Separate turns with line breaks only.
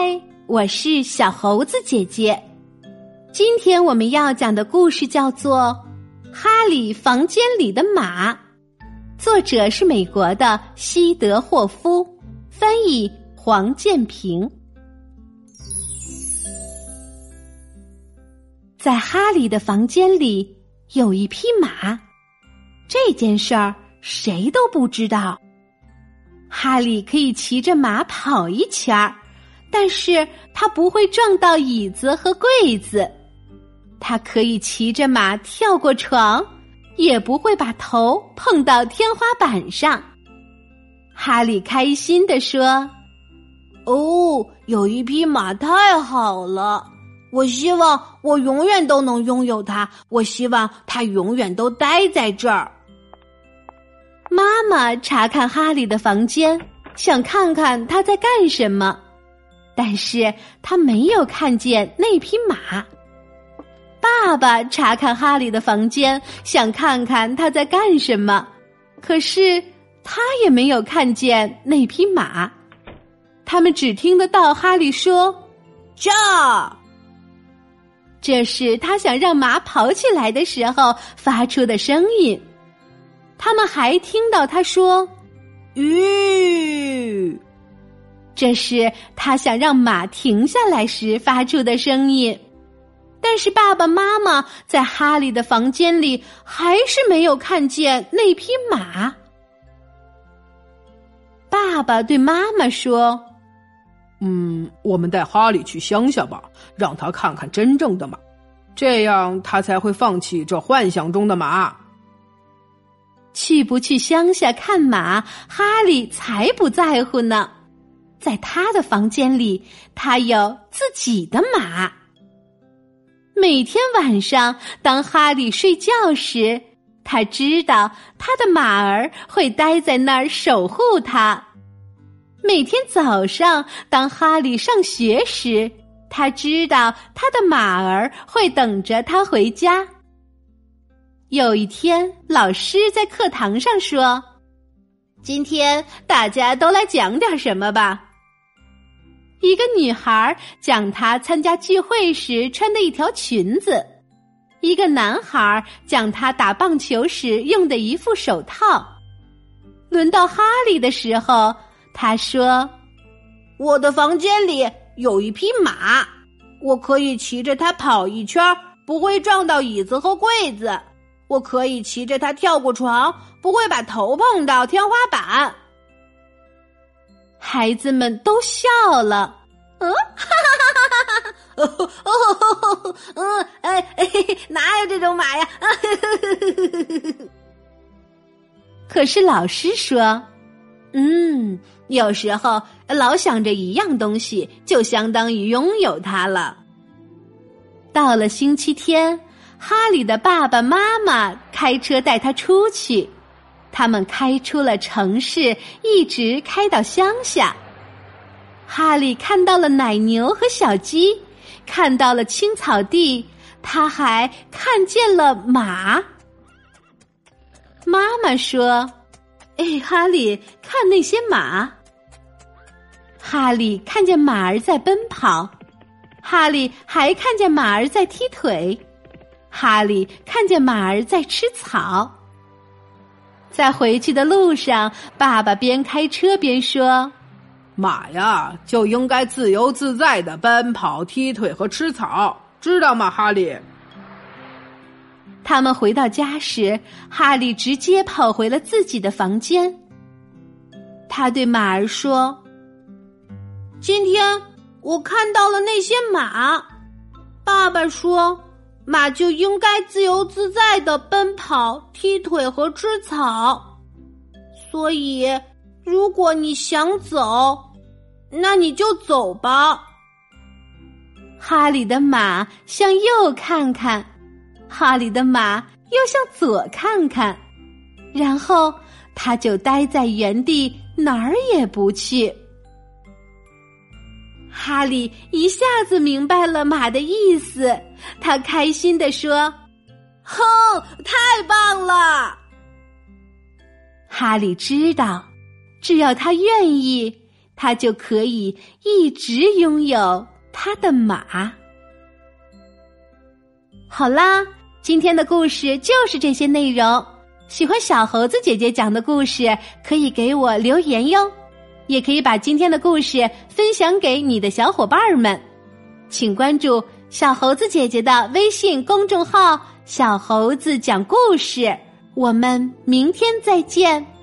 嗨，我是小猴子姐姐。今天我们要讲的故事叫做《哈利房间里的马》，作者是美国的西德霍夫，翻译黄建平。在哈利的房间里有一匹马，这件事儿谁都不知道。哈利可以骑着马跑一圈儿，但是他不会撞到椅子和柜子。他可以骑着马跳过床，也不会把头碰到天花板上。哈利开心地说：“
哦，有一匹马太好了！我希望我永远都能拥有它。我希望它永远都待在这儿。”
妈妈查看哈利的房间，想看看他在干什么，但是他没有看见那匹马。爸爸查看哈利的房间，想看看他在干什么，可是他也没有看见那匹马。他们只听得到哈利说：“
这！”
这是他想让马跑起来的时候发出的声音。他们还听到他说：“
吁！”
这是他想让马停下来时发出的声音。但是爸爸妈妈在哈利的房间里还是没有看见那匹马。爸爸对妈妈说：“
嗯，我们带哈利去乡下吧，让他看看真正的马，这样他才会放弃这幻想中的马。”
去不去乡下看马，哈利才不在乎呢。在他的房间里，他有自己的马。每天晚上，当哈利睡觉时，他知道他的马儿会待在那儿守护他。每天早上，当哈利上学时，他知道他的马儿会等着他回家。有一天，老师在课堂上说：“今天大家都来讲点什么吧。”一个女孩讲她参加聚会时穿的一条裙子，一个男孩讲他打棒球时用的一副手套。轮到哈利的时候，他说：“
我的房间里有一匹马，我可以骑着它跑一圈，不会撞到椅子和柜子。”我可以骑着它跳过床，不会把头碰到天花板。
孩子们都笑了。嗯，哈哈
哈哈哈哈！哦哦，嗯，哎哎，哪有这种马呀？
可是老师说，嗯，有时候老想着一样东西，就相当于拥有它了。到了星期天。哈利的爸爸妈妈开车带他出去，他们开出了城市，一直开到乡下。哈利看到了奶牛和小鸡，看到了青草地，他还看见了马。妈妈说：“哎，哈利，看那些马。”哈利看见马儿在奔跑，哈利还看见马儿在踢腿。哈利看见马儿在吃草，在回去的路上，爸爸边开车边说：“
马呀，就应该自由自在的奔跑、踢腿和吃草，知道吗，哈利？”
他们回到家时，哈利直接跑回了自己的房间。他对马儿说：“
今天我看到了那些马。”爸爸说。马就应该自由自在的奔跑、踢腿和吃草，所以如果你想走，那你就走吧。
哈利的马向右看看，哈利的马又向左看看，然后他就待在原地，哪儿也不去。哈利一下子明白了马的意思，他开心地说：“
哼，太棒了！”
哈利知道，只要他愿意，他就可以一直拥有他的马。好啦，今天的故事就是这些内容。喜欢小猴子姐姐讲的故事，可以给我留言哟，也可以把今天的故事分享给你的小伙伴们。请关注小猴子姐姐的微信公众号“小猴子讲故事”。我们明天再见。